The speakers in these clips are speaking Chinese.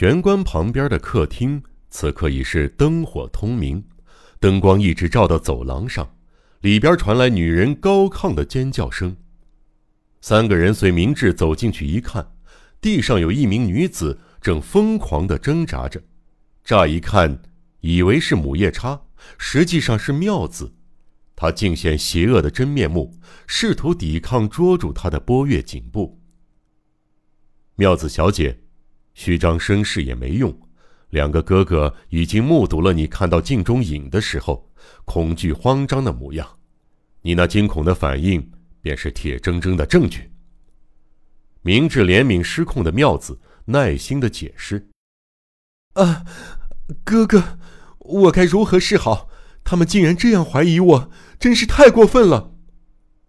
玄关旁边的客厅此刻已是灯火通明，灯光一直照到走廊上，里边传来女人高亢的尖叫声。三个人随明智走进去一看，地上有一名女子正疯狂地挣扎着，乍一看以为是母夜叉，实际上是妙子。他尽显邪恶的真面目，试图抵抗捉住他的波月颈部。妙子小姐，虚张声势也没用。两个哥哥已经目睹了你看到镜中影的时候恐惧慌张的模样，你那惊恐的反应便是铁铮铮的证据。明智怜悯失控的妙子耐心的解释：“啊，哥哥，我该如何是好？他们竟然这样怀疑我！”真是太过分了！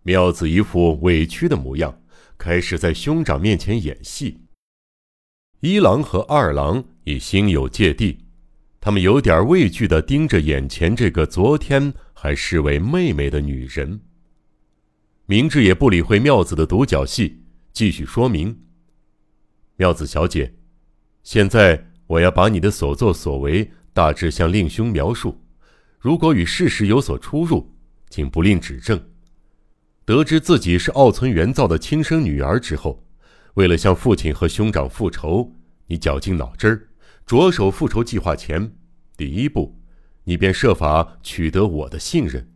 妙子一副委屈的模样，开始在兄长面前演戏。一郎和二郎已心有芥蒂，他们有点畏惧的盯着眼前这个昨天还视为妹妹的女人。明智也不理会妙子的独角戏，继续说明：“妙子小姐，现在我要把你的所作所为大致向令兄描述，如果与事实有所出入。”请不吝指正。得知自己是奥村元造的亲生女儿之后，为了向父亲和兄长复仇，你绞尽脑汁儿，着手复仇计划前，第一步，你便设法取得我的信任，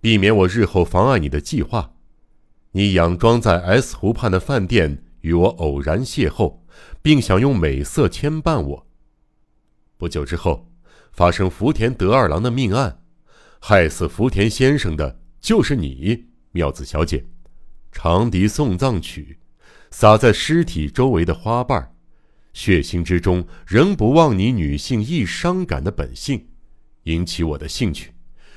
避免我日后妨碍你的计划。你佯装在 S 湖畔的饭店与我偶然邂逅，并想用美色牵绊我。不久之后，发生福田德二郎的命案。害死福田先生的就是你，妙子小姐。长笛送葬曲，洒在尸体周围的花瓣，血腥之中仍不忘你女性易伤感的本性，引起我的兴趣。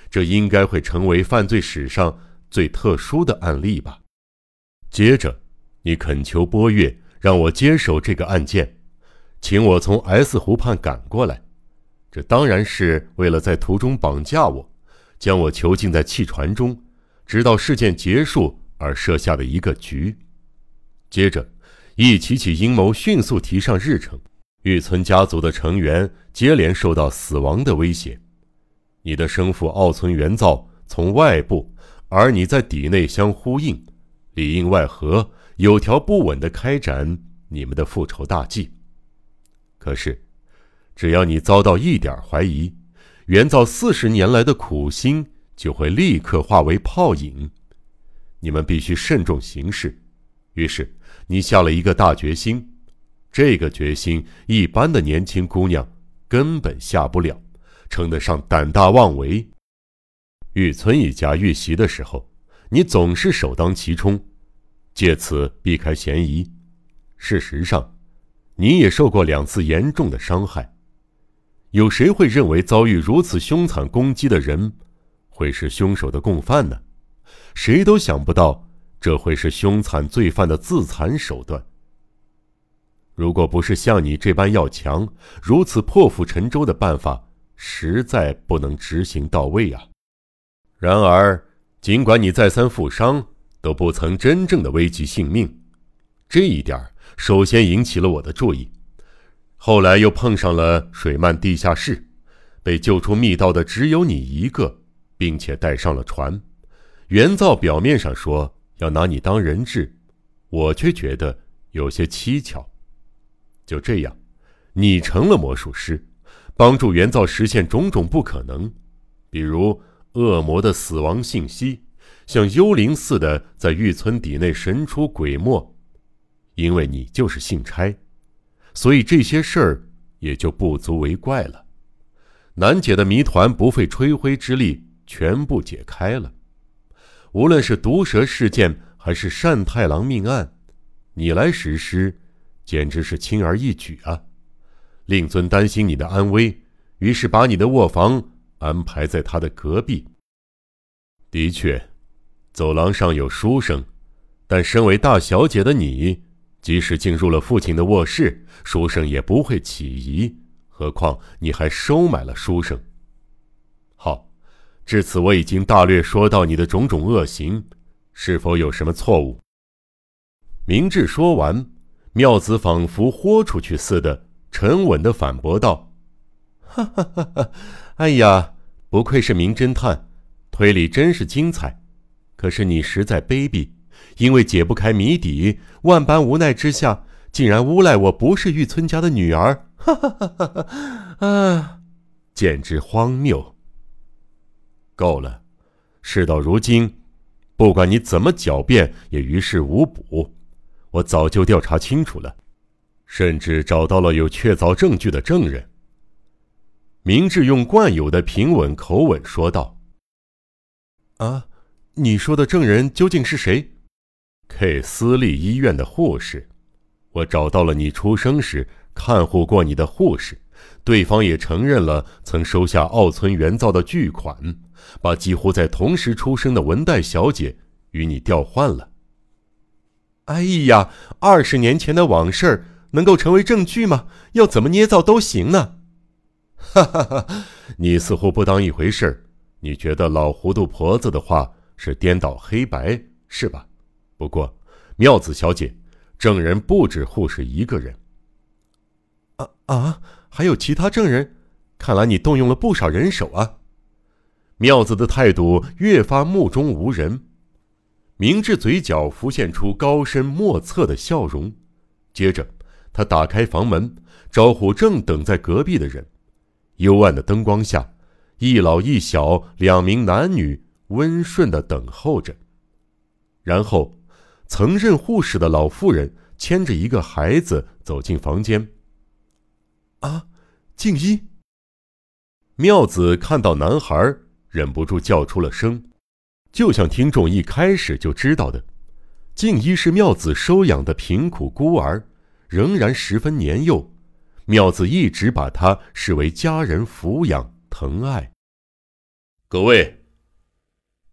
这应该会成为犯罪史上最特殊的案例吧。接着，你恳求波月让我接手这个案件，请我从 S 湖畔赶过来，这当然是为了在途中绑架我。将我囚禁在汽船中，直到事件结束而设下的一个局。接着，一起起阴谋迅速提上日程，玉村家族的成员接连受到死亡的威胁。你的生父奥村元造从外部，而你在底内相呼应，里应外合，有条不紊地开展你们的复仇大计。可是，只要你遭到一点怀疑，元造四十年来的苦心就会立刻化为泡影，你们必须慎重行事。于是，你下了一个大决心，这个决心一般的年轻姑娘根本下不了，称得上胆大妄为。玉村一家遇袭的时候，你总是首当其冲，借此避开嫌疑。事实上，你也受过两次严重的伤害。有谁会认为遭遇如此凶残攻击的人，会是凶手的共犯呢？谁都想不到这会是凶残罪犯的自残手段。如果不是像你这般要强，如此破釜沉舟的办法，实在不能执行到位啊！然而，尽管你再三负伤，都不曾真正的危及性命，这一点首先引起了我的注意。后来又碰上了水漫地下室，被救出密道的只有你一个，并且带上了船。原造表面上说要拿你当人质，我却觉得有些蹊跷。就这样，你成了魔术师，帮助原造实现种种不可能，比如恶魔的死亡信息，像幽灵似的在玉村底内神出鬼没，因为你就是信差。所以这些事儿也就不足为怪了，难解的谜团不费吹灰之力全部解开了。无论是毒蛇事件还是善太郎命案，你来实施，简直是轻而易举啊！令尊担心你的安危，于是把你的卧房安排在他的隔壁。的确，走廊上有书生，但身为大小姐的你。即使进入了父亲的卧室，书生也不会起疑。何况你还收买了书生。好，至此我已经大略说到你的种种恶行，是否有什么错误？明智说完，妙子仿佛豁出去似的，沉稳的反驳道：“哈哈哈哈！哎呀，不愧是名侦探，推理真是精彩。可是你实在卑鄙，因为解不开谜底，万般无奈之下，竟然诬赖我不是玉村家的女儿。哈哈哈哈哈！啊，简直荒谬！够了，事到如今，不管你怎么狡辩，也于事无补。我早就调查清楚了。”甚至找到了有确凿证据的证人。明智用惯有的平稳口吻说道：“啊，你说的证人究竟是谁？K 私立医院的护士。我找到了你出生时看护过你的护士，对方也承认了曾收下奥村原造的巨款，把几乎在同时出生的文代小姐与你调换了。哎呀，二十年前的往事。”能够成为证据吗？要怎么捏造都行呢。哈哈哈！你似乎不当一回事儿，你觉得老糊涂婆子的话是颠倒黑白，是吧？不过，妙子小姐，证人不止护士一个人。啊啊！还有其他证人？看来你动用了不少人手啊。妙子的态度越发目中无人，明智嘴角浮现出高深莫测的笑容，接着。他打开房门，招呼正等在隔壁的人。幽暗的灯光下，一老一小两名男女温顺的等候着。然后，曾任护士的老妇人牵着一个孩子走进房间。啊，静一！妙子看到男孩，忍不住叫出了声，就像听众一开始就知道的：静一是妙子收养的贫苦孤儿。仍然十分年幼，妙子一直把他视为家人抚养疼爱。各位，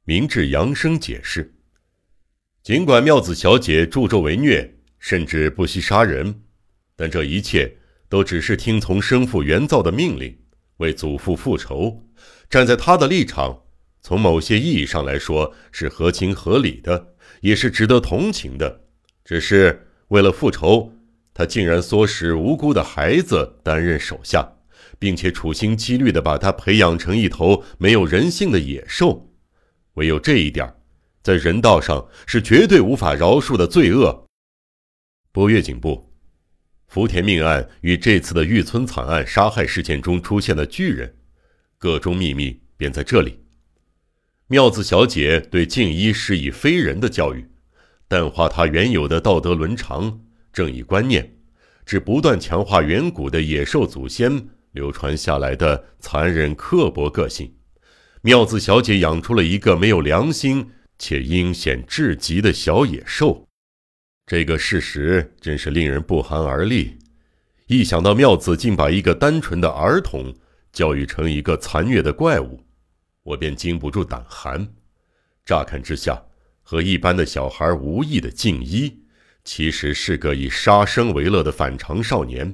明智扬声解释：尽管妙子小姐助纣为虐，甚至不惜杀人，但这一切都只是听从生父原造的命令，为祖父复仇。站在他的立场，从某些意义上来说是合情合理的，也是值得同情的。只是为了复仇。他竟然唆使无辜的孩子担任手下，并且处心积虑地把他培养成一头没有人性的野兽。唯有这一点，在人道上是绝对无法饶恕的罪恶。波月警部，福田命案与这次的玉村惨案杀害事件中出现的巨人，各中秘密便在这里。妙子小姐对静一施以非人的教育，淡化他原有的道德伦常。正义观念，只不断强化远古的野兽祖先流传下来的残忍刻薄个性。妙子小姐养出了一个没有良心且阴险至极的小野兽，这个事实真是令人不寒而栗。一想到妙子竟把一个单纯的儿童教育成一个残虐的怪物，我便禁不住胆寒。乍看之下，和一般的小孩无异的静一。其实是个以杀生为乐的反常少年，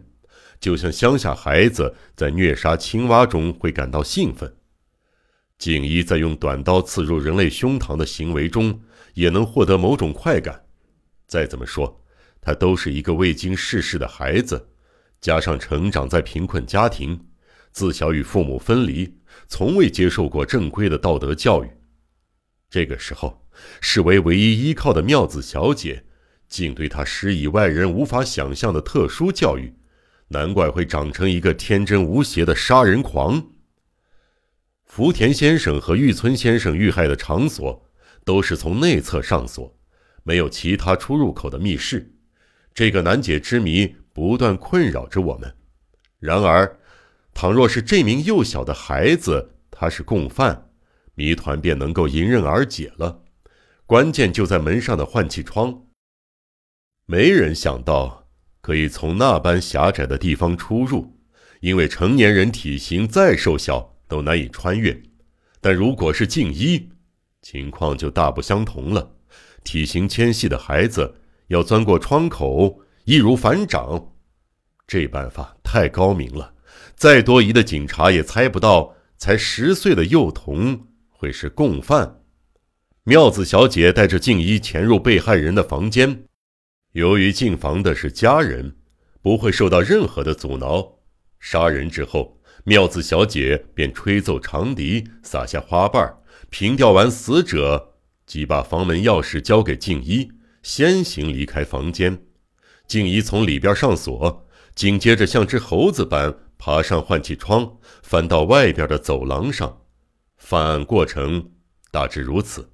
就像乡下孩子在虐杀青蛙中会感到兴奋，静一在用短刀刺入人类胸膛的行为中也能获得某种快感。再怎么说，他都是一个未经世事的孩子，加上成长在贫困家庭，自小与父母分离，从未接受过正规的道德教育。这个时候，视为唯一依靠的妙子小姐。竟对他施以外人无法想象的特殊教育，难怪会长成一个天真无邪的杀人狂。福田先生和玉村先生遇害的场所都是从内侧上锁，没有其他出入口的密室。这个难解之谜不断困扰着我们。然而，倘若是这名幼小的孩子他是共犯，谜团便能够迎刃而解了。关键就在门上的换气窗。没人想到可以从那般狭窄的地方出入，因为成年人体型再瘦小都难以穿越。但如果是静一，情况就大不相同了。体型纤细的孩子要钻过窗口，易如反掌。这办法太高明了，再多疑的警察也猜不到，才十岁的幼童会是共犯。妙子小姐带着静一潜入被害人的房间。由于进房的是家人，不会受到任何的阻挠。杀人之后，妙子小姐便吹奏长笛，撒下花瓣，凭吊完死者，即把房门钥匙交给静一，先行离开房间。静一从里边上锁，紧接着像只猴子般爬上换气窗，翻到外边的走廊上。犯案过程大致如此。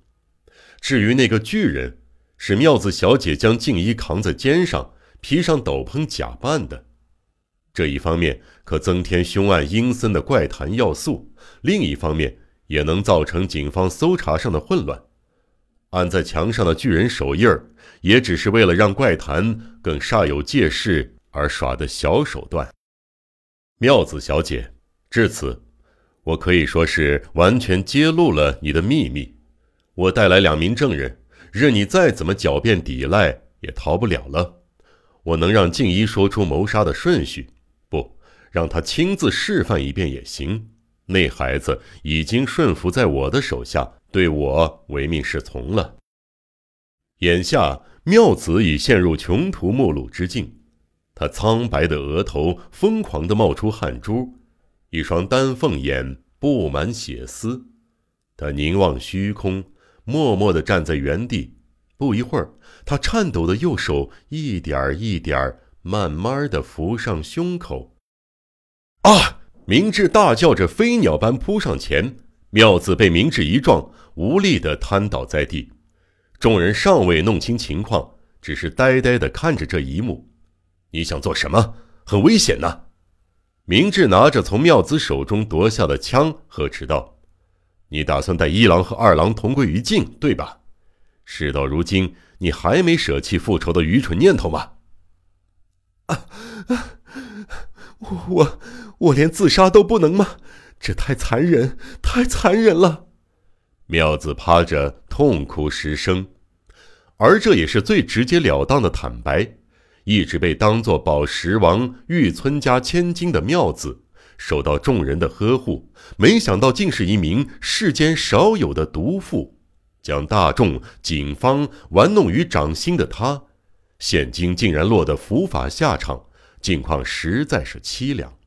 至于那个巨人，是妙子小姐将静一扛在肩上，披上斗篷假扮的。这一方面可增添凶案阴森的怪谈要素，另一方面也能造成警方搜查上的混乱。按在墙上的巨人手印儿，也只是为了让怪谈更煞有介事而耍的小手段。妙子小姐，至此，我可以说是完全揭露了你的秘密。我带来两名证人，任你再怎么狡辩抵赖，也逃不了了。我能让静一说出谋杀的顺序。不让他亲自示范一遍也行。那孩子已经顺服在我的手下，对我唯命是从了。眼下妙子已陷入穷途末路之境，他苍白的额头疯狂地冒出汗珠，一双丹凤眼布满血丝。他凝望虚空，默默地站在原地。不一会儿，他颤抖的右手一点儿一点儿慢慢地扶上胸口。啊！明智大叫着，飞鸟般扑上前。妙子被明智一撞，无力地瘫倒在地。众人尚未弄清情况，只是呆呆地看着这一幕。你想做什么？很危险呐！明智拿着从妙子手中夺下的枪，呵斥道：“你打算带一郎和二郎同归于尽，对吧？事到如今，你还没舍弃复仇的愚蠢念头吗？”啊啊！我我。我连自杀都不能吗？这太残忍，太残忍了！妙子趴着痛哭失声，而这也是最直截了当的坦白。一直被当作宝石王玉村家千金的妙子，受到众人的呵护，没想到竟是一名世间少有的毒妇，将大众、警方玩弄于掌心的她，现今竟然落得伏法下场，境况实在是凄凉。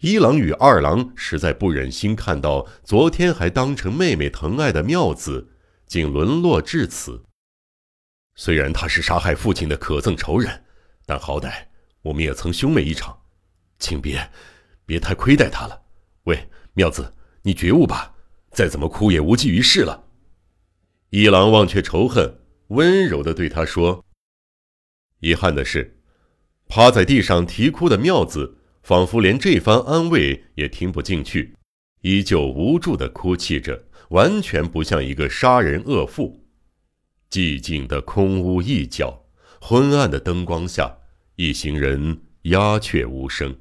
一郎与二郎实在不忍心看到昨天还当成妹妹疼爱的妙子，竟沦落至此。虽然他是杀害父亲的可憎仇人，但好歹我们也曾兄妹一场，请别，别太亏待他了。喂，妙子，你觉悟吧，再怎么哭也无济于事了。一郎忘却仇恨，温柔地对他说：“遗憾的是，趴在地上啼哭的妙子。”仿佛连这番安慰也听不进去，依旧无助地哭泣着，完全不像一个杀人恶妇。寂静的空屋一角，昏暗的灯光下，一行人鸦雀无声，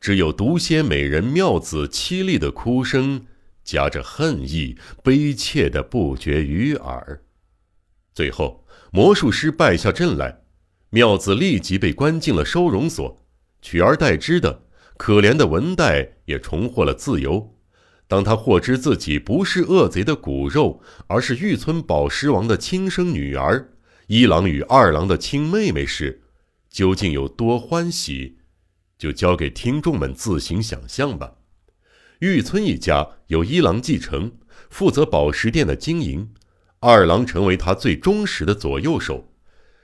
只有毒仙美人妙子凄厉的哭声，夹着恨意、悲切的不绝于耳。最后，魔术师败下阵来，妙子立即被关进了收容所，取而代之的。可怜的文代也重获了自由。当他获知自己不是恶贼的骨肉，而是玉村宝石王的亲生女儿，一郎与二郎的亲妹妹时，究竟有多欢喜，就交给听众们自行想象吧。玉村一家由一郎继承，负责宝石店的经营，二郎成为他最忠实的左右手。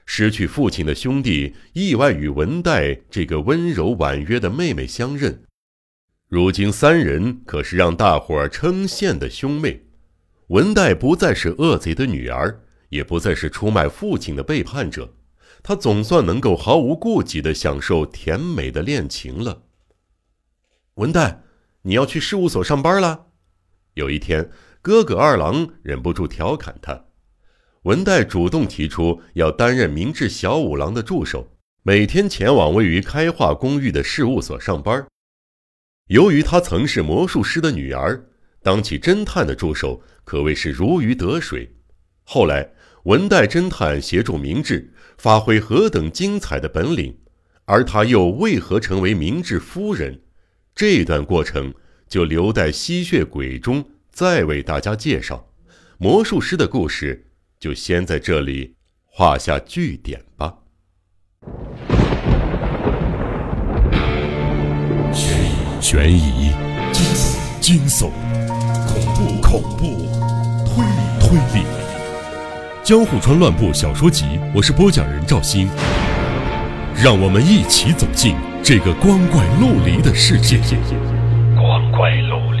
失去父亲的兄弟意外与文代这个温柔婉约的妹妹相认，如今三人可是让大伙儿称羡的兄妹。文代不再是恶贼的女儿，也不再是出卖父亲的背叛者，她总算能够毫无顾忌地享受甜美的恋情了。文代，你要去事务所上班了？有一天，哥哥二郎忍不住调侃他。文代主动提出要担任明治小五郎的助手，每天前往位于开化公寓的事务所上班。由于她曾是魔术师的女儿，当起侦探的助手可谓是如鱼得水。后来，文代侦探协助明治发挥何等精彩的本领，而他又为何成为明治夫人？这段过程就留待吸血鬼中再为大家介绍。魔术师的故事。就先在这里画下句点吧。悬疑悬疑惊悚惊悚恐怖恐怖推理推理。江户川乱步小说集我是播讲人赵鑫。让我们一起走进这个光怪陆离的世界。光怪陆离。